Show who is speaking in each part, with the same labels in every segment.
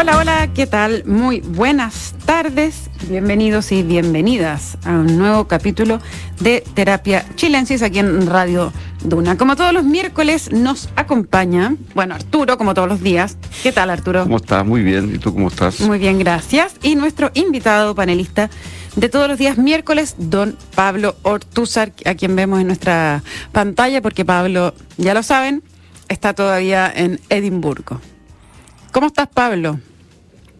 Speaker 1: Hola, hola, ¿qué tal? Muy buenas tardes, bienvenidos y bienvenidas a un nuevo capítulo de Terapia Chilensis aquí en Radio Duna. Como todos los miércoles nos acompaña, bueno, Arturo, como todos los días. ¿Qué tal, Arturo?
Speaker 2: ¿Cómo estás? Muy bien. ¿Y tú cómo estás?
Speaker 1: Muy bien, gracias. Y nuestro invitado panelista de todos los días miércoles, don Pablo Ortúzar, a quien vemos en nuestra pantalla, porque Pablo, ya lo saben, está todavía en Edimburgo. ¿Cómo estás, Pablo?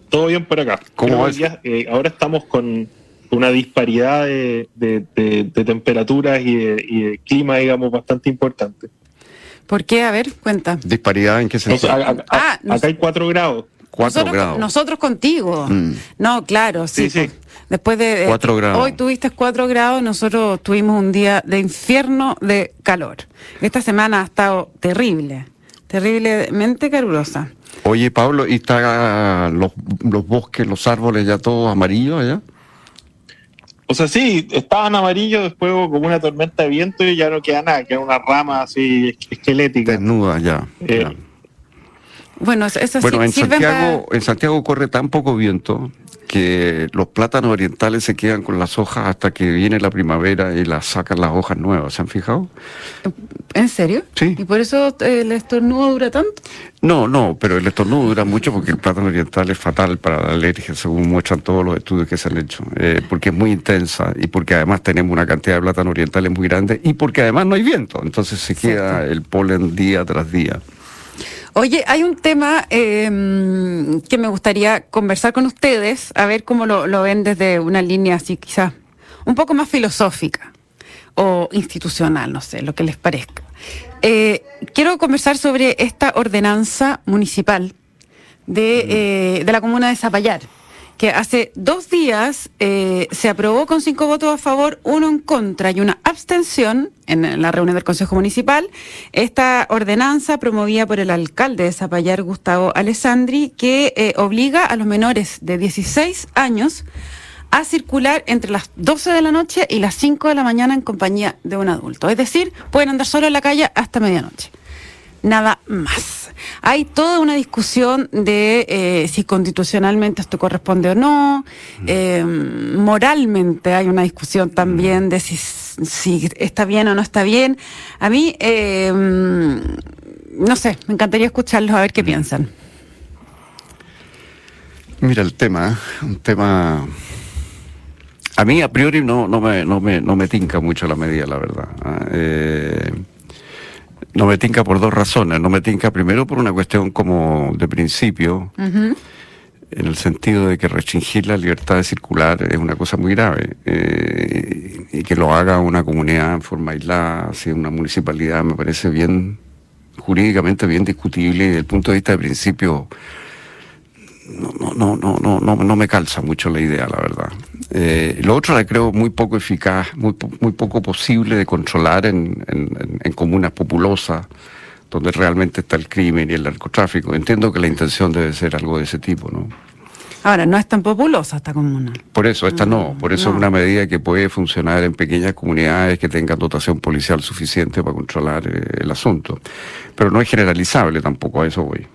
Speaker 3: Todo bien por acá.
Speaker 2: ¿Cómo es?
Speaker 3: Eh, ahora estamos con una disparidad de, temperaturas y de, clima, digamos, bastante importante.
Speaker 1: ¿Por qué? A ver, cuenta.
Speaker 2: ¿Disparidad en qué sentido?
Speaker 3: ah, acá hay cuatro grados.
Speaker 2: Cuatro
Speaker 1: nosotros,
Speaker 2: grados.
Speaker 1: Nosotros contigo. Mm. No, claro, sí. sí, Después de.
Speaker 2: Cuatro grados.
Speaker 1: Hoy tuviste cuatro grados, nosotros tuvimos un día de infierno de calor. Esta semana ha estado terrible, terriblemente calurosa.
Speaker 2: Oye, Pablo, ¿y están los, los bosques, los árboles ya todos amarillos allá?
Speaker 3: O sea, sí, estaban amarillos, después como una tormenta de viento y ya no queda nada, queda una rama así esquelética.
Speaker 2: Desnuda ya.
Speaker 3: Eh,
Speaker 1: bueno, eso
Speaker 2: bueno en, Santiago, en Santiago corre tan poco viento que los plátanos orientales se quedan con las hojas hasta que viene la primavera y las sacan las hojas nuevas. ¿Se han fijado?
Speaker 1: ¿En serio?
Speaker 2: Sí.
Speaker 1: ¿Y por eso eh, el estornudo dura tanto?
Speaker 2: No, no, pero el estornudo dura mucho porque el plátano oriental es fatal para la alergia, según muestran todos los estudios que se han hecho. Eh, porque es muy intensa y porque además tenemos una cantidad de plátano orientales muy grande y porque además no hay viento. Entonces se queda el polen día tras día.
Speaker 1: Oye, hay un tema em, que me gustaría conversar con ustedes, a ver cómo lo, ven desde una línea así quizás un poco más filosófica o institucional, no sé, lo que les parezca. Eh, quiero conversar sobre esta ordenanza municipal de, eh, de la comuna de Zapallar que hace dos días eh, se aprobó con cinco votos a favor, uno en contra y una abstención en la reunión del Consejo Municipal esta ordenanza promovida por el alcalde de Zapallar, Gustavo Alessandri, que eh, obliga a los menores de 16 años a circular entre las 12 de la noche y las 5 de la mañana en compañía de un adulto. Es decir, pueden andar solo en la calle hasta medianoche. Nada más. Hay toda una discusión de eh, si constitucionalmente esto corresponde o no. Mm. Eh, moralmente hay una discusión también de si, si, está bien o no está bien. A mí, eh, no sé, me encantaría escucharlos a ver qué mm. piensan.
Speaker 2: Mira, el tema, un tema... A mí a priori no, no, me, no, me, no me tinca mucho la medida, la verdad. Eh, no me tinca por dos razones. No me tinca primero por una cuestión como de principio, en el sentido de que restringir la libertad de circular es una cosa muy grave. Eh, y que lo haga una comunidad en forma aislada, así una municipalidad, me parece bien, jurídicamente bien discutible y desde el punto de vista de principio no, no, no, no, no, no me calza mucho la idea, la verdad. Eh, lo otro la creo muy poco eficaz, muy, muy poco posible de controlar en, en, comunas populosas, donde realmente está el crimen y el narcotráfico. Entiendo que la intención debe ser algo de ese tipo, ¿no?
Speaker 1: Ahora, no es tan populosa esta comuna.
Speaker 2: Por eso, esta no. Por eso es una medida que puede funcionar en pequeñas comunidades que tengan dotación policial suficiente para controlar eh, el asunto. Pero no es generalizable tampoco, a eso voy.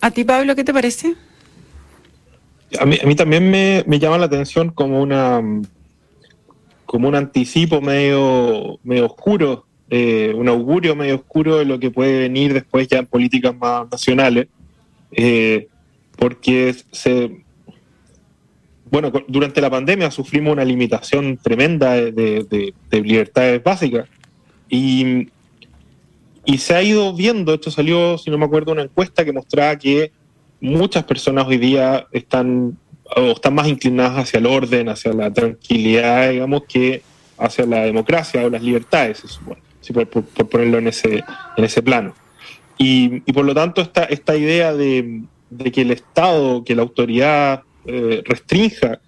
Speaker 1: ¿A ti, Pablo, qué te parece?
Speaker 3: A mí, a mí también me, llama la atención como una como un anticipo medio, medio oscuro, eh, un augurio medio oscuro de lo que puede venir después ya en políticas más nacionales, eh, porque se, bueno, durante la pandemia sufrimos una limitación tremenda de, libertades básicas y, y se ha ido viendo, esto salió, si no me acuerdo, una encuesta que mostraba que muchas personas hoy día están, o están más inclinadas hacia el orden, hacia la tranquilidad, digamos, que hacia la democracia o las libertades, por, ponerlo en ese, en ese plano. Y, por lo tanto, esta, esta idea de, que el Estado, que la autoridad eh, restrinja,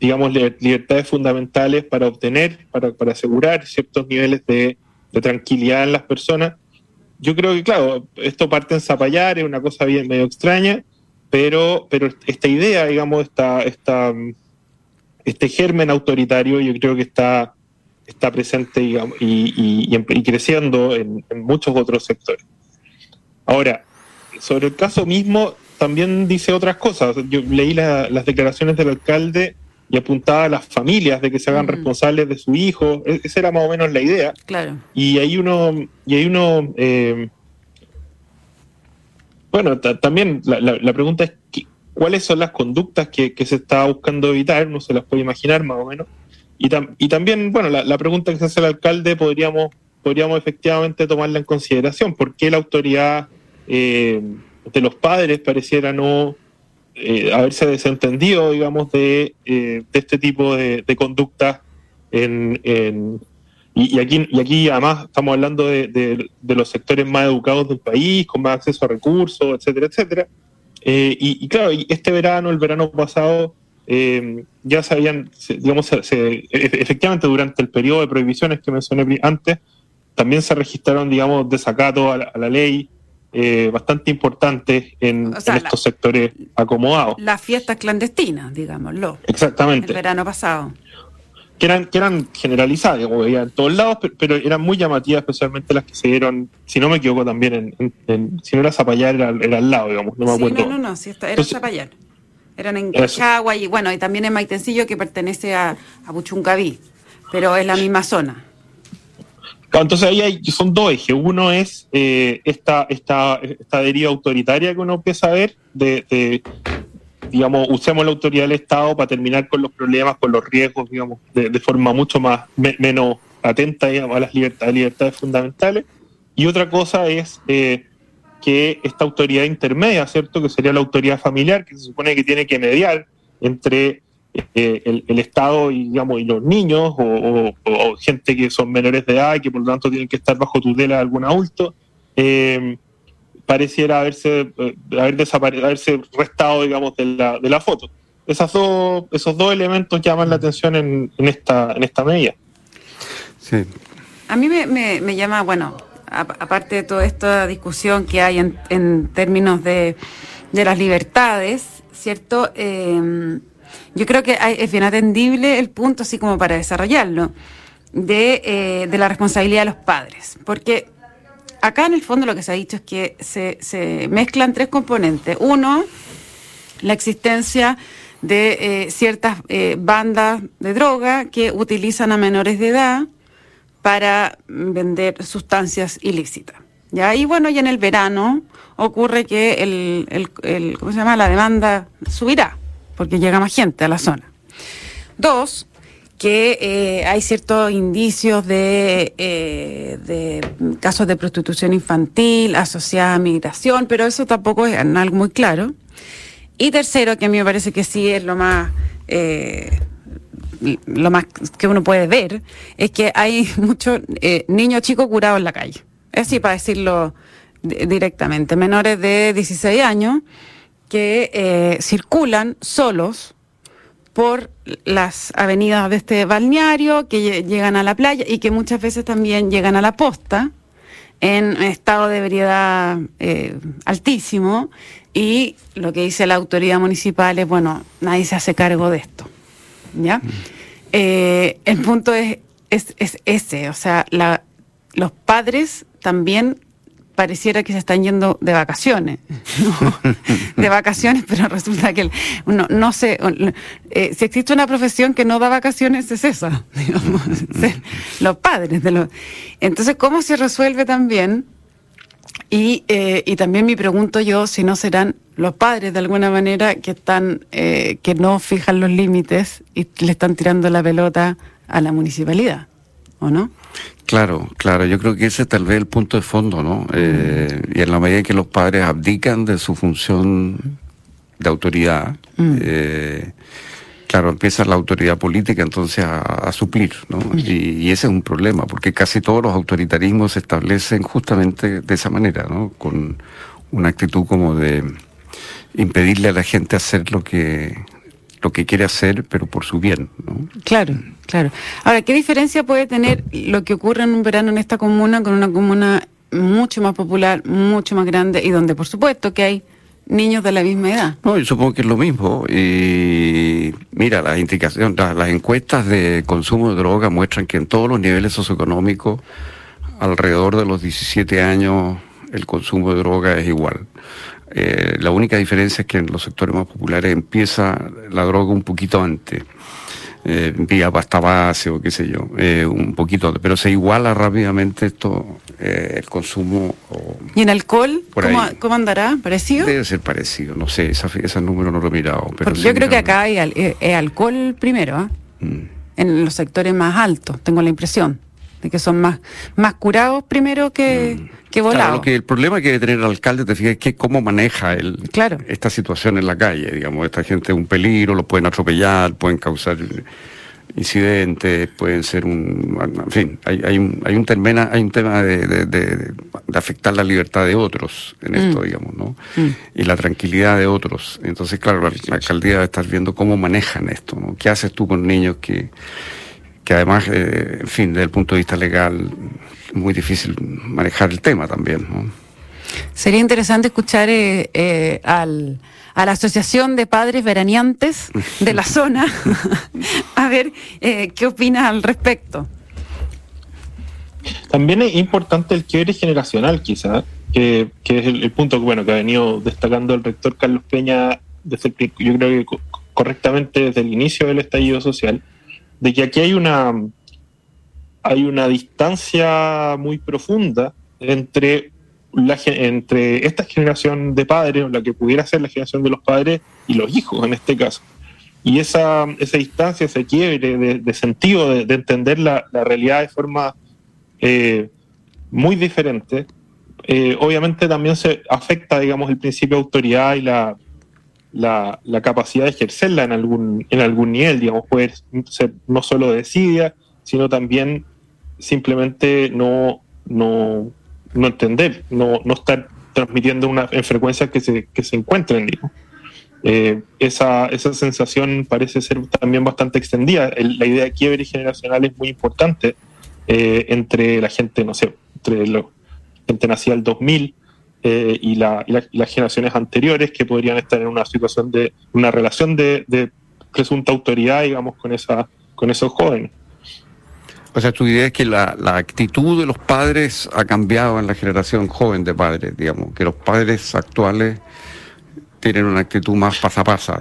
Speaker 3: digamos, libertades fundamentales para obtener, para, para asegurar ciertos niveles de, de tranquilidad en las personas, yo creo que, claro, esto parte en Zapallar, es una cosa bien medio extraña, pero, pero esta idea, digamos, esta, esta, este germen autoritario, yo creo que está, está presente digamos, y, y, creciendo en, muchos otros sectores. Ahora, sobre el caso mismo, también dice otras cosas. Yo leí las declaraciones del alcalde y apuntaba a las familias de que se hagan responsables de su hijo. E, esa era más o menos la idea.
Speaker 1: Claro.
Speaker 3: Y hay uno, y hay uno eh, bueno, también la, pregunta es cuáles son las conductas que, se está buscando evitar, uno se las puede imaginar más o menos. Y, y también, bueno, la, pregunta que se hace al alcalde podríamos, podríamos efectivamente tomarla en consideración. ¿Por qué la autoridad eh, de los padres pareciera no eh, haberse desentendido, digamos, de, eh, este tipo de, conductas en, y, aquí, y aquí además estamos hablando de, los sectores más educados del país, con más acceso a recursos, etcétera, etcétera. y, claro, este verano, el verano pasado, ya se habían, digamos, e, efectivamente durante el periodo de prohibiciones que mencioné antes, también se registraron, digamos, desacatos a la ley, eh, bastante importantes en, estos sectores acomodados.
Speaker 1: Las fiestas clandestinas, digámoslo.
Speaker 3: Exactamente.
Speaker 1: El verano pasado.
Speaker 3: Que eran, que eran generalizadas, en todos lados, pero, eran muy llamativas, especialmente las que se dieron, si no me equivoco, también en, si no era Zapallar, era, al lado, digamos, no me acuerdo.
Speaker 1: No, no, no, sí, era Zapallar. Eran en Quechagua y bueno, y también en Maitencillo que pertenece a, a Buchuncaví, pero es la misma zona.
Speaker 3: Entonces ahí hay, son dos ejes. Uno es eh, esta, esta, esta deriva autoritaria que uno empieza a ver de, digamos, usemos la autoridad del Estado para terminar con los problemas, con los riesgos, digamos, de, forma mucho más menos atenta a las libertades, fundamentales. Y otra cosa es eh, que esta autoridad intermedia, ¿cierto? Que sería la autoridad familiar, que se supone que tiene que mediar entre eh, el, Estado y, digamos, y los niños o, gente que son menores de edad y que por lo tanto tienen que estar bajo tutela de algún adulto, eh, pareciera haberse, eh, haber haberse restado, digamos, de la, de la foto. Esas dos, esos dos elementos llaman la atención en, en esta, en esta medida.
Speaker 1: Sí. A mí me, me, llama, bueno, aparte de toda esta discusión que hay en, en términos de, de las libertades, ¿cierto? Eh, yo creo que es bien atendible el punto, así como para desarrollarlo, de, eh, de la responsabilidad de los padres. Porque acá en el fondo lo que se ha dicho es que se, se mezclan tres componentes. Uno, la existencia de eh, ciertas eh, bandas de droga que utilizan a menores de edad para vender sustancias ilícitas. ¿Ya? Y bueno, y en el verano ocurre que el, el, el ¿cómo se llama? la demanda subirá porque llega más gente a la zona. Dos, que eh, hay ciertos indicios de, eh, de casos de prostitución infantil asociada a migración, pero eso tampoco es algo muy claro. Y tercero, que a mí me parece que sí es lo más, eh, lo más que uno puede ver, es que hay muchos niños chicos curados en la calle. Es así para decirlo directamente, menores de 16 años que eh, circulan solos por las avenidas de este balneario, que llegan a la playa y que muchas veces también llegan a la posta en estado de ebriedad eh, altísimo y lo que dice la autoridad municipal es, bueno, nadie se hace cargo de esto. ¿Ya? Mm. Eh, el punto es, es, es, ese, o sea, la, los padres también pareciera que se están yendo de vacaciones, de vacaciones, pero resulta que no, no sé, eh, si existe una profesión que no da vacaciones es esa, digamos, los padres de los... Entonces, ¿cómo se resuelve también? Y, eh, y también me pregunto yo si no serán los padres de alguna manera que están, eh, que no fijan los límites y le están tirando la pelota a la municipalidad, ¿o no?
Speaker 2: Claro, claro, yo creo que ese es tal vez el punto de fondo, ¿no? Eh, y en la medida que los padres abdican de su función de autoridad, mm. eh, claro, empieza la autoridad política entonces a, suplir, ¿no? Mm. Y, ese es un problema, porque casi todos los autoritarismos se establecen justamente de esa manera, ¿no? Con una actitud como de impedirle a la gente hacer lo que lo que quiere hacer, pero por su bien. ¿no?
Speaker 1: Claro, claro. Ahora, ¿qué diferencia puede tener lo que ocurre en un verano en esta comuna con una comuna mucho más popular, mucho más grande y donde, por supuesto, que hay niños de la misma edad?
Speaker 2: No, yo supongo que es lo mismo. Y mira, las indicaciones, las, encuestas de consumo de droga muestran que en todos los niveles socioeconómicos, alrededor de los 17 años, el consumo de droga es igual. Eh, la única diferencia es que en los sectores más populares empieza la droga un poquito antes. Eh, vía pasta base o qué sé yo, eh, un poquito, pero se iguala rápidamente esto, eh, el consumo.
Speaker 1: ¿Y en alcohol? ¿Cómo, ¿Cómo, andará? ¿Parecido?
Speaker 2: Debe ser parecido, no sé, ese, ese número no lo he mirado.
Speaker 1: Pero Porque yo creo que acá hay alcohol primero, mm. en los sectores más altos, tengo la impresión de que son más, más curados primero que, mm. que volados. Claro,
Speaker 2: que el problema que debe tener el alcalde, te fijas, es que cómo maneja el, esta situación en la calle, digamos, esta gente es un peligro, lo pueden atropellar, pueden causar incidentes, pueden ser un, en fin, hay, hay un, hay un, termena, hay un tema de, de, afectar la libertad de otros en esto, mm. digamos, ¿no? Mm. Y la tranquilidad de otros. Entonces, claro, la, la alcaldía debe estar viendo cómo manejan esto, ¿no? ¿Qué haces tú con niños que que además, eh, en fin, desde el punto de vista legal, es muy difícil manejar el tema también. ¿no?
Speaker 1: Sería interesante escuchar eh, eh, al, a la Asociación de Padres Veraneantes de la zona, a ver qué opina al respecto.
Speaker 3: También es importante el quiebre generacional, quizás, que, que, es el, punto bueno, que ha venido destacando el rector Carlos Peña, desde yo creo que correctamente desde el inicio del estallido social de que aquí hay una, hay una distancia muy profunda entre, la, entre esta generación de padres, la que pudiera ser la generación de los padres, y los hijos en este caso. Y esa, esa distancia, ese quiebre de, sentido, de, entender la, realidad de forma eh, muy diferente, eh, obviamente también se afecta, digamos, el principio de autoridad y la, la, capacidad de ejercerla en algún, en algún nivel, digamos, puede ser no solo desidia, sino también simplemente no, no, no entender, no, no estar transmitiendo una, en frecuencias que se, que se encuentren, eh, esa, esa sensación parece ser también bastante extendida. la idea de quiebre generacional es muy importante eh, entre la gente, no sé, entre la gente nacida el 2000 eh, y, las generaciones anteriores que podrían estar en una situación de una relación de, presunta autoridad, digamos, con, esa, con esos jóvenes.
Speaker 2: O sea, tu idea es que la, actitud de los padres ha cambiado en la generación joven de padres, digamos, que los padres actuales tienen una actitud más pasa pasa.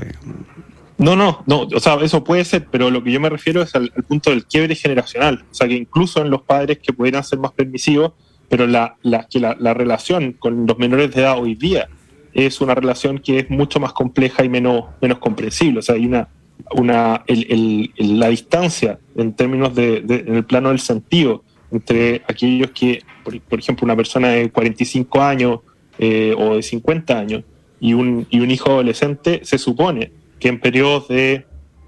Speaker 3: No, no, no, o sea, eso puede ser, pero lo que yo me refiero es al, al, punto del quiebre generacional, o sea, que incluso en los padres que pudieran ser más permisivos, pero la, la, que la, relación con los menores de edad hoy día es una relación que es mucho más compleja y menos, menos comprensible. O sea, hay una, una el, la distancia en términos de, en el plano del sentido entre aquellos que, por, ejemplo, una persona de 45 años eh, o de 50 años y un, y un hijo adolescente, se supone que en periodos de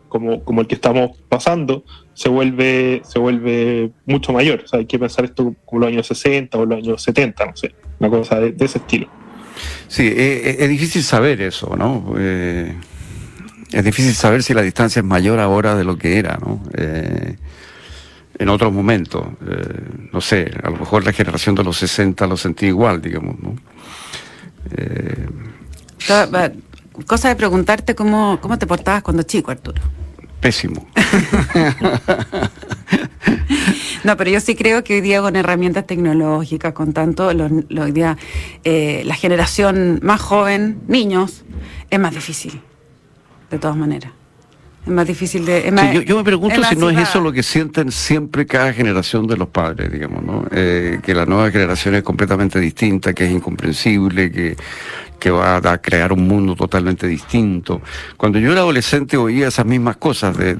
Speaker 3: como, como el que estamos pasando, se vuelve, se vuelve mucho mayor. O sea, hay que pensar esto como los años 60 o los años 70, no sé, una cosa de, ese estilo.
Speaker 2: Sí, es, difícil saber eso, ¿no? Eh, es difícil saber si la distancia es mayor ahora de lo que era, ¿no? Eh, en otros momentos, eh, no sé, a lo mejor la generación de los 60 lo sentí igual, digamos, ¿no?
Speaker 1: cosa de preguntarte cómo, cómo te portabas cuando chico, Arturo.
Speaker 2: Pésimo.
Speaker 1: no, pero yo sí creo que hoy día con herramientas tecnológicas, con tanto, hoy día eh, la generación más joven, niños, es más difícil, de todas maneras. Es más difícil de...
Speaker 2: yo, me pregunto si no es eso lo que sienten siempre cada generación de los padres, digamos, ¿no? Eh, que la nueva generación es completamente distinta, que es incomprensible, que que va a crear un mundo totalmente distinto. Cuando yo era adolescente oía esas mismas cosas de,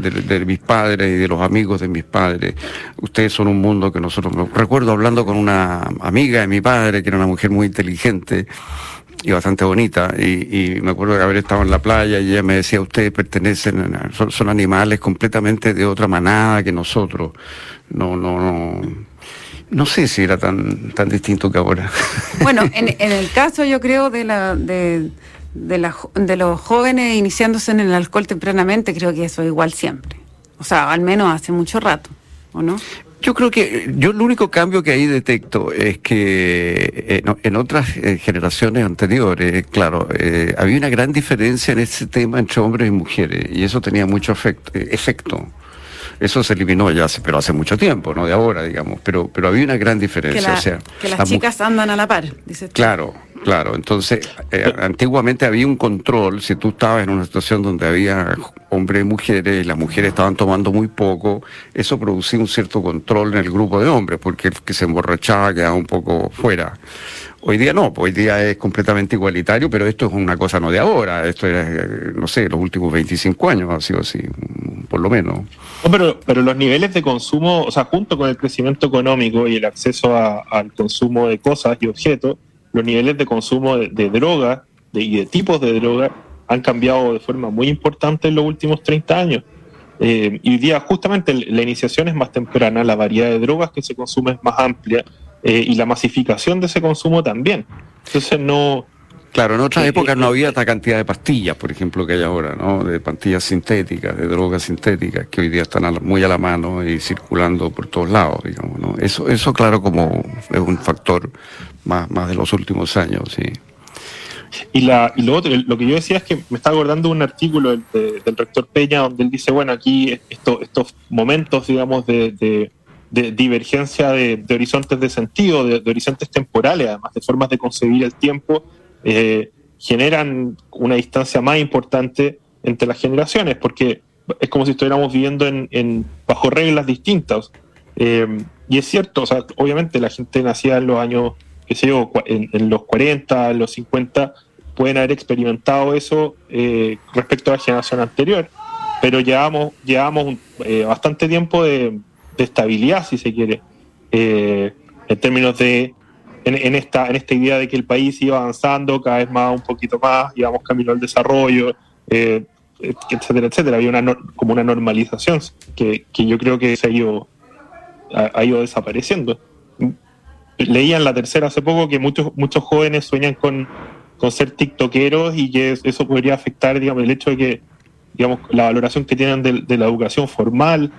Speaker 2: mis padres y de los amigos de mis padres. Ustedes son un mundo que nosotros... Recuerdo hablando con una amiga de mi padre, que era una mujer muy inteligente y bastante bonita, y, me acuerdo de haber estado en la playa y ella me decía, ustedes pertenecen, son animales completamente de otra manada que nosotros. No, no, no no sé si era tan, tan distinto que ahora.
Speaker 1: Bueno, en, el caso yo creo de, la, de, de, la, de los jóvenes iniciándose en el alcohol tempranamente, creo que eso es igual siempre. O sea, al menos hace mucho rato, ¿o no?
Speaker 2: Yo creo que yo el único cambio que ahí detecto es que eh, en, otras eh, generaciones anteriores, claro, eh, había una gran diferencia en ese tema entre hombres y mujeres y eso tenía mucho efecto. efecto. Eso se eliminó ya hace, pero hace mucho tiempo, no de ahora, digamos. Pero, pero había una gran diferencia.
Speaker 1: Que, o sea, que las chicas andan a la par,
Speaker 2: dice Claro, Claro, entonces eh, antiguamente había un control, si tú estabas en una situación donde había hombres y mujeres y las mujeres estaban tomando muy poco, eso producía un cierto control en el grupo de hombres, porque el que se emborrachaba quedaba un poco fuera. Hoy día no, hoy día es completamente igualitario, pero esto es una cosa no de ahora, esto es, no sé, los últimos 25 años ha sido así, por lo menos.
Speaker 3: pero, pero los niveles de consumo, o sea, junto con el crecimiento económico y el acceso al consumo de cosas y objetos, los niveles de consumo de, droga y de tipos de droga han cambiado de forma muy importante en los últimos 30 años. Eh, y hoy día justamente la iniciación es más temprana, la variedad de drogas que se consume es más amplia eh, y la masificación de ese consumo también. Entonces no...
Speaker 2: Claro, en otras eh, épocas no había esta cantidad de pastillas, por ejemplo, que hay ahora, ¿no? De pastillas sintéticas, de drogas sintéticas, que hoy día están muy a la mano y circulando por todos lados, digamos, ¿no? Eso, eso claro, como es un factor más, más de los últimos años, sí.
Speaker 3: Y, la, y lo otro, lo que yo decía es que me está acordando un artículo del, rector Peña donde él dice, bueno, aquí estos momentos, digamos, de, divergencia de, horizontes de sentido, de, horizontes temporales, además de formas de concebir el tiempo, eh, generan una distancia más importante entre las generaciones, porque es como si estuviéramos viviendo en, bajo reglas distintas. Eh, y es cierto, o sea, obviamente la gente nacía en los años que sé yo, en, los 40, en los 50, pueden haber experimentado eso eh, respecto a la generación anterior, pero llevamos, llevamos eh, bastante tiempo de, estabilidad, si se quiere, eh, en términos de, en, esta, en esta idea de que el país iba avanzando cada vez más, un poquito más, íbamos camino al desarrollo, etcétera, etcétera. Había una, como una normalización que, yo creo que se ha ido, ha ido desapareciendo leía en la tercera hace poco que muchos, muchos jóvenes sueñan con, ser tiktokeros y que eso podría afectar, digamos, el hecho de que, digamos, la valoración que tienen de, la educación formal,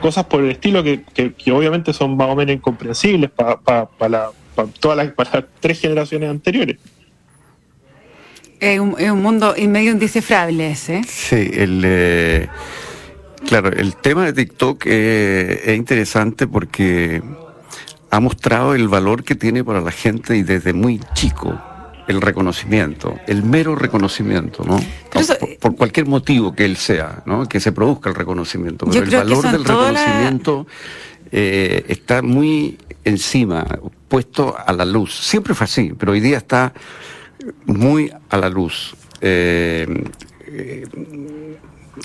Speaker 3: cosas por el estilo que, que, obviamente son más o menos incomprensibles para todas las, para las tres generaciones anteriores.
Speaker 1: Es un, es un mundo y medio indescifrable ese.
Speaker 2: Sí, el... Eh, claro, el tema de TikTok eh, es interesante porque ha mostrado el valor que tiene para la gente y desde muy chico el reconocimiento, el mero reconocimiento, ¿no? por, cualquier motivo que él sea, ¿no? Que se produzca el reconocimiento. Pero el valor del reconocimiento eh, está muy encima, puesto a la luz. Siempre fue así, pero hoy día está muy a la luz.
Speaker 1: Eh,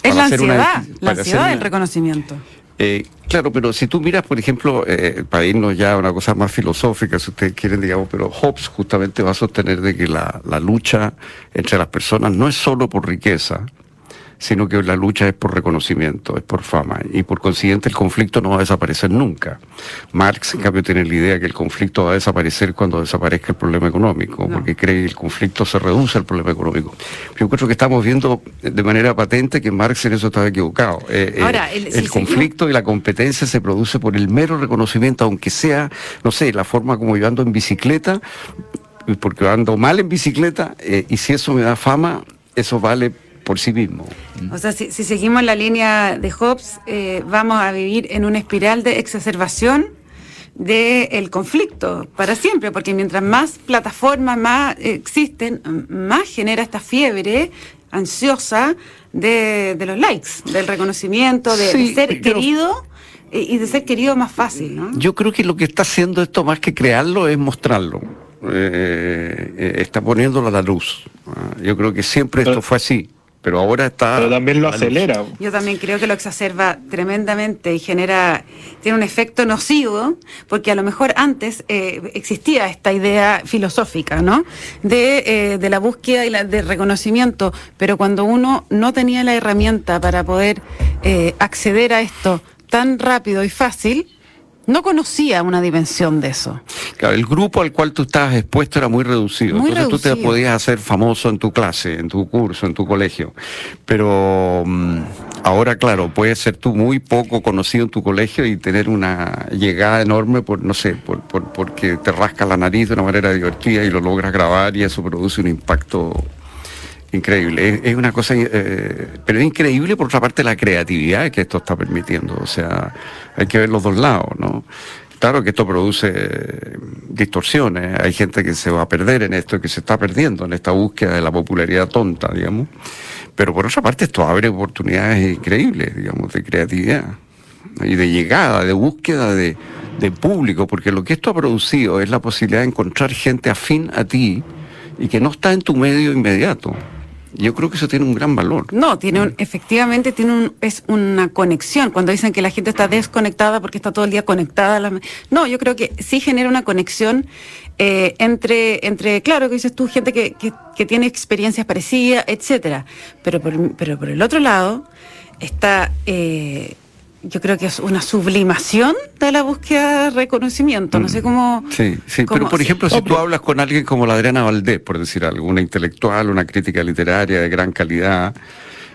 Speaker 1: es la ansiedad, la ansiedad del reconocimiento.
Speaker 2: Eh, claro, pero si tú miras, por ejemplo, eh, para irnos ya a una cosa más filosófica, si ustedes quieren, digamos, pero Hobbes justamente va a sostener de que la, la lucha entre las personas no es solo por riqueza, sino que la lucha es por reconocimiento, es por fama, y por consiguiente el conflicto no va a desaparecer nunca. Marx, en cambio, tiene la idea que el conflicto va a desaparecer cuando desaparezca el problema económico, porque cree que el conflicto se reduce al problema económico. Yo creo que estamos viendo de manera patente que Marx en eso estaba equivocado. Eh, eh, Ahora, el, conflicto y la competencia se produce por el mero reconocimiento, aunque sea, no sé, la forma como yo ando en bicicleta, porque ando mal en bicicleta, eh, y si eso me da fama, eso vale por sí mismo.
Speaker 1: O sea, si, seguimos la línea de Hobbes, eh, vamos a vivir en una espiral de exacerbación del conflicto para siempre, porque mientras más plataformas más existen, más genera esta fiebre ansiosa de, los likes, del reconocimiento, de, ser querido y de ser querido más fácil. ¿no?
Speaker 2: Yo creo que lo que está haciendo esto más que crearlo es mostrarlo. Eh, eh, está poniéndolo a la luz. Ah, yo creo que siempre esto fue así pero ahora está...
Speaker 3: Pero también lo acelera.
Speaker 1: Yo también creo que lo exacerba tremendamente y genera, tiene un efecto nocivo, porque a lo mejor antes eh, existía esta idea filosófica, ¿no? De, eh, la búsqueda y la, de reconocimiento, pero cuando uno no tenía la herramienta para poder eh, acceder a esto tan rápido y fácil, no conocía una dimensión de eso.
Speaker 2: Claro, el grupo al cual tú estabas expuesto era muy reducido. Entonces tú te podías hacer famoso en tu clase, en tu curso, en tu colegio. Pero mm, ahora, claro, puedes ser tú muy poco conocido en tu colegio y tener una llegada enorme por, no sé, por, por, porque te rasca la nariz de una manera divertida y lo logras grabar y eso produce un impacto Increíble, es, una cosa, eh, pero es increíble por otra parte la creatividad que esto está permitiendo, o sea, hay que ver los dos lados, ¿no? Claro que esto produce eh, distorsiones, hay gente que se va a perder en esto, que se está perdiendo en esta búsqueda de la popularidad tonta, digamos. Pero por otra parte esto abre oportunidades increíbles, digamos, de creatividad y de llegada, de búsqueda de, de público, porque lo que esto ha producido es la posibilidad de encontrar gente afín a ti y que no está en tu medio inmediato. Yo creo que eso tiene un gran valor.
Speaker 1: No, tiene un, efectivamente tiene un, es una conexión. Cuando dicen que la gente está desconectada porque está todo el día conectada, a la, no, yo creo que sí genera una conexión eh, entre, entre, claro, que dices tú, gente que, que, tiene experiencias parecidas, etcétera. Pero por, pero por el otro lado está eh, yo creo que es una sublimación de la búsqueda de reconocimiento. No sé cómo.
Speaker 2: Sí, sí,
Speaker 1: cómo-
Speaker 2: pero por ejemplo, si tú hablas con alguien como la Adriana Valdés, por decir algo, una intelectual, una crítica literaria de gran calidad,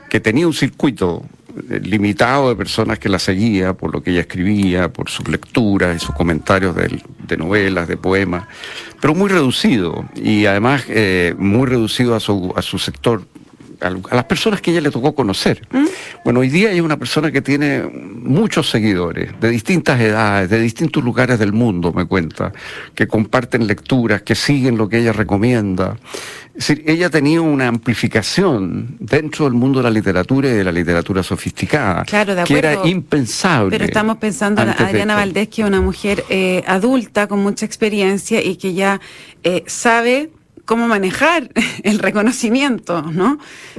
Speaker 2: que tenía un circuito eh, limitado de personas que la seguía por lo que ella escribía, por sus lecturas y sus comentarios de, de novelas, de poemas, pero muy reducido y además eh, muy reducido a su, a su sector a las personas que ella le tocó conocer. Bueno, hoy día hay una persona que tiene muchos seguidores, de distintas edades, de distintos lugares del mundo, me cuenta, que comparten lecturas, que siguen lo que ella recomienda. Es decir, ella tenía una amplificación dentro del mundo de la literatura y de la literatura sofisticada,
Speaker 1: Claro, de
Speaker 2: que era impensable.
Speaker 1: Pero estamos pensando en Adriana. Valdés, que es una mujer eh, adulta con mucha experiencia y que ya eh, sabe cómo manejar el reconocimiento, ¿no?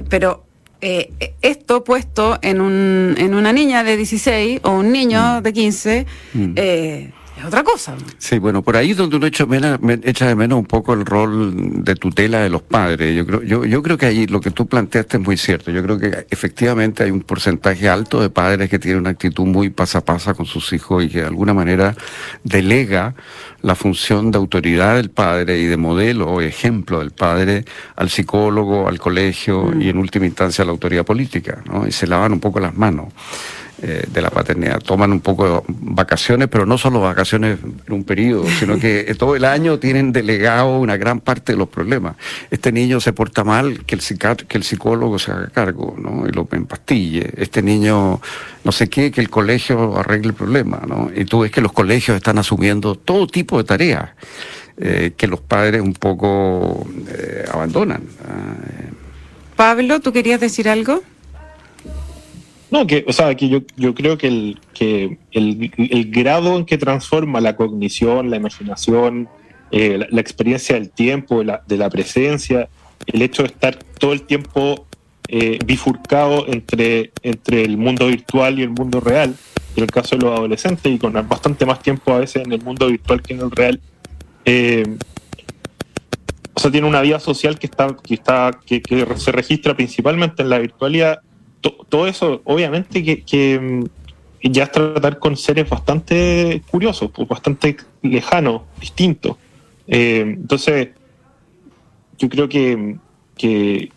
Speaker 1: Pero eh, esto puesto en, un, en una niña de 16 o un niño de 15
Speaker 2: Mm.
Speaker 1: eh, es otra cosa.
Speaker 2: Sí, bueno, por ahí es donde uno echa, de menos un poco el rol de tutela de los padres. Yo creo, yo, yo creo que ahí lo que tú planteaste es muy cierto. Yo creo que efectivamente hay un porcentaje alto de padres que tienen una actitud muy pasa a pasa con sus hijos y que de alguna manera delega la función de autoridad del padre y de modelo o ejemplo del padre al psicólogo, al colegio y en última instancia a la autoridad política, ¿no? Y se lavan un poco las manos eh, de la paternidad. Toman un poco de vacaciones, pero no solo vacaciones en un periodo, sino que todo el año tienen delegado una gran parte de los problemas. Este niño se porta mal, que el, que el psicólogo se haga cargo, ¿no? Y lo empastille. Este niño, no sé qué, que el colegio arregle el problema, ¿no? Y tú ves que los colegios están asumiendo todo tipo de tareas. eh, que los padres un poco eh, abandonan. Ah, eh,
Speaker 1: Pablo, ¿tú querías decir algo?
Speaker 3: No, que, o sea, que yo, yo creo que, el, que el, grado en que transforma la cognición, la imaginación, eh, la, experiencia del tiempo, la, de la presencia, el hecho de estar todo el tiempo eh, bifurcado entre, entre el mundo virtual y el mundo real, en el caso de los adolescentes, y con bastante más tiempo a veces en el mundo virtual que en el real, eh, o sea, tiene una vida social que está, que está, que, que se registra principalmente en la virtualidad. To- todo eso, obviamente, que, mm, ya es tratar con seres bastante curiosos, pues, bastante lejanos, distintos. Eh, entonces, yo creo que, que,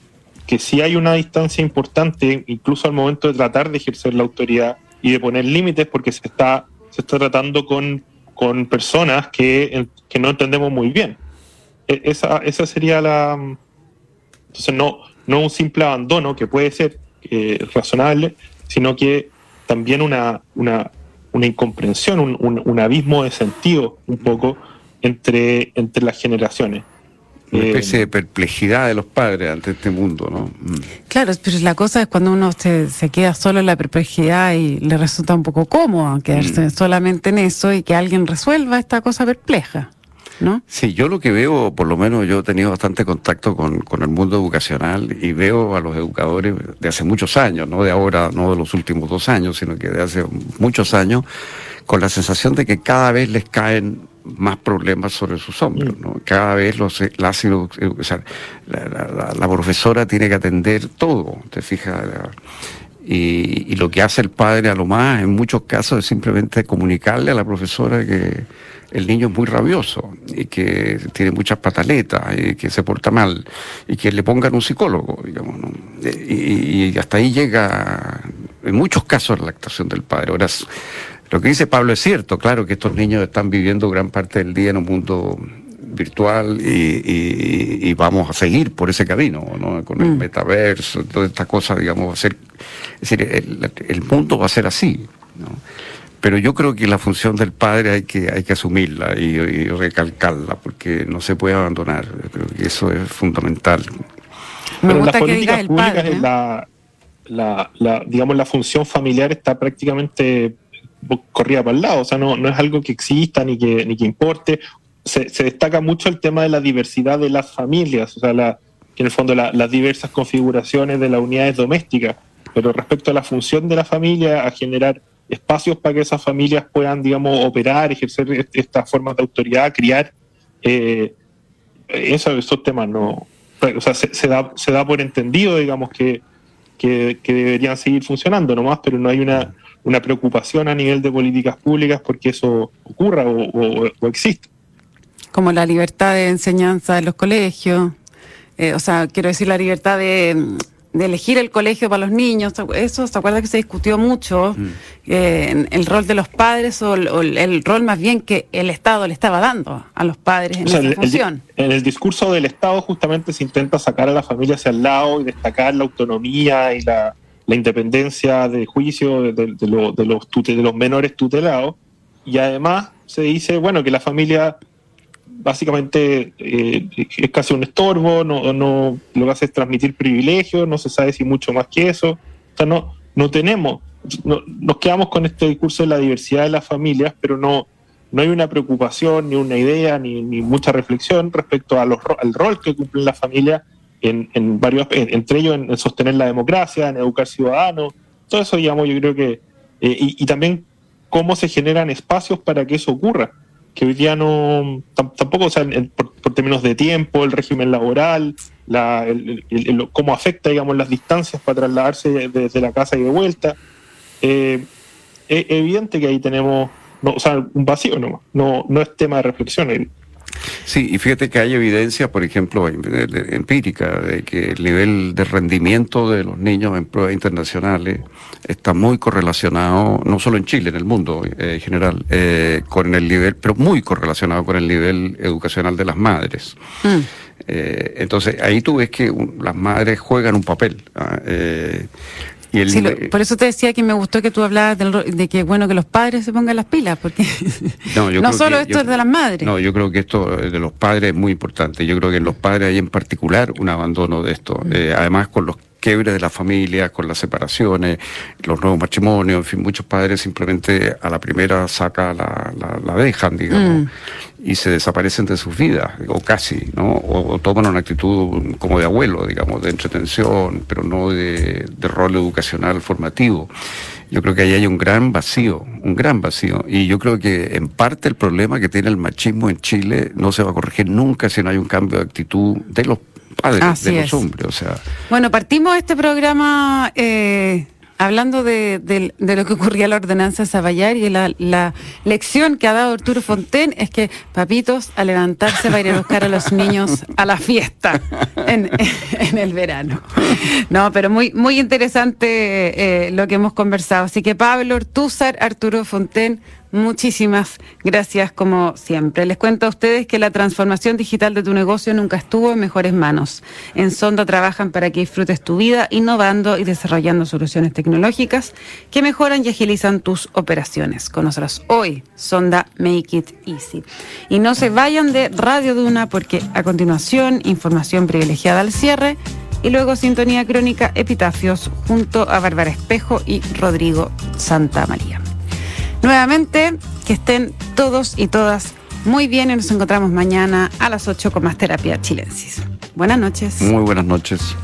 Speaker 3: que sí hay una distancia importante, incluso al momento de tratar de ejercer la autoridad y de poner límites, porque se está, se está tratando con, con personas que, que no entendemos muy bien. E- Esa, esa sería la. Entonces, no, no un simple abandono, que puede ser eh, razonable, sino que también una, una, una incomprensión, un, un- un abismo de sentido, un poco, entre, entre las generaciones.
Speaker 2: una
Speaker 3: Eh,
Speaker 2: especie de perplejidad de los padres ante este mundo, ¿no? Mm.
Speaker 1: Claro, pero la cosa es cuando uno se, se queda solo en la perplejidad y le resulta un poco cómodo quedarse solamente en eso y que alguien resuelva esta cosa perpleja, ¿no?
Speaker 2: Sí, yo lo que veo, por lo menos yo he tenido bastante contacto con, con el mundo educacional y veo a los educadores de hace muchos años, no de ahora, no de los últimos dos años, sino que de hace muchos años, con la sensación de que cada vez les caen más problemas sobre sus hombros, ¿no? Cada vez los, la, ácido- o sea, la, la- la- la profesora tiene que atender todo, te fijas, y, y lo que hace el padre a lo más, en muchos casos, es simplemente comunicarle a la profesora que el niño es muy rabioso y que tiene muchas pataletas y que se porta mal y que le pongan un psicólogo, digamos. ¿no? Y, y hasta ahí llega, en muchos casos, la actuación del padre. Ahora, lo que dice Pablo es cierto, claro que estos niños están viviendo gran parte del día en un mundo virtual y, y- y vamos a seguir por ese camino, ¿no? Con el
Speaker 1: Mm.
Speaker 2: metaverso, toda esta cosa, digamos, va a ser, es decir, el, el mundo va a ser así, ¿no? pero yo creo que la función del padre hay que, hay que asumirla y, recalcarla, porque no se puede abandonar. creo que eso es fundamental.
Speaker 3: Me pero gusta las políticas públicas ¿eh? la, la, la, digamos, la función familiar está prácticamente corrida para el lado, o sea, no, no es algo que exista ni que, ni que importe. Se, se destaca mucho el tema de la diversidad de las familias, o sea, la, en el fondo las diversas configuraciones de las unidades domésticas, pero respecto a la función de la familia, a generar espacios para que esas familias puedan, digamos, operar, ejercer estas formas de autoridad, criar, eh, esos temas no, o sea, se, da, se da por entendido, digamos, que, que, deberían seguir funcionando nomás, pero no hay una, una preocupación a nivel de políticas públicas porque eso ocurra o, o, exista.
Speaker 1: Como la libertad de enseñanza en los colegios, eh, o sea, quiero decir, la libertad de de elegir el colegio para los niños. Eso, ¿se acuerda que se discutió mucho? Mm. Eh, el rol de los padres o, el, rol más bien que el Estado le estaba dando a los padres en esa función.
Speaker 3: en el discurso del Estado justamente se intenta sacar a la familia hacia el lado y destacar la autonomía y la, independencia de juicio de, de, los, de los menores tutelados. Y además se dice, bueno, que la familia básicamente eh, es casi un estorbo, no, no lo que hace es transmitir privilegios, no se sabe si mucho más que eso. O sea, no, no tenemos, nos quedamos con este discurso de la diversidad de las familias, pero no, no hay una preocupación, ni una idea, ni, ni mucha reflexión respecto a los, al rol que cumplen las familias en, en varios, entre ellos en, sostener la democracia, en educar ciudadanos, todo eso, digamos, yo creo que, eh, y, y también cómo se generan espacios para que eso ocurra que hoy día no, tampoco, o sea, por, términos de tiempo, el régimen laboral, la, cómo afecta, digamos, las distancias para trasladarse desde la casa y de vuelta. Eh, es evidente que ahí tenemos, o sea, un vacío nomás, no, no es tema de reflexión.
Speaker 2: Sí, y fíjate que hay evidencia, por ejemplo, empírica, de que el nivel de rendimiento de los niños en pruebas internacionales está muy correlacionado, no solo en Chile, en el mundo eh, en general, eh, con el nivel, pero muy correlacionado con el nivel educacional de las madres. Mm. Eh, entonces, ahí tú ves que las madres juegan un papel. ¿Ah?
Speaker 1: por eso te decía que me gustó que tú hablabas de que bueno que los padres se pongan las pilas, porque no, solo esto es de las madres.
Speaker 2: No, yo creo que esto de los padres es muy importante. Yo creo que en los padres hay en particular un abandono de esto. Mm. Eh, además, con los quiebres de la familia, con las separaciones, los nuevos matrimonios, en fin, muchos padres simplemente a la primera saca la, la, dejan, digamos, mm. y se desaparecen de sus vidas, o casi, ¿no? O, toman una actitud como de abuelo, digamos, de entretención, pero no de, de rol educacional formativo. Yo creo que ahí hay un gran vacío, un gran vacío. Y yo creo que en parte el problema que tiene el machismo en Chile no se va a corregir nunca si no hay un cambio de actitud de los padres, de los hombres. O sea.
Speaker 1: Bueno, partimos este programa eh, hablando de, lo que ocurría en la ordenanza de Sabayar y la, la, lección que ha dado Arturo Fonten es que, papitos, a levantarse va a ir a buscar a los niños a la fiesta en, el verano. No, pero muy, muy interesante eh, lo que hemos conversado. Así que Pablo Ortúzar, Arturo Fonten, Muchísimas gracias como siempre. Les cuento a ustedes que la transformación digital de tu negocio nunca estuvo en mejores manos. En Sonda trabajan para que disfrutes tu vida innovando y desarrollando soluciones tecnológicas que mejoran y agilizan tus operaciones. Conocerás hoy Sonda Make It Easy. Y no se vayan de Radio Duna porque a continuación información privilegiada al cierre y luego sintonía crónica Epitafios junto a Bárbara Espejo y Rodrigo Santa María. Nuevamente, que estén todos y todas muy bien y nos encontramos mañana a las 8 con más terapia chilensis. Buenas noches.
Speaker 2: Muy buenas noches.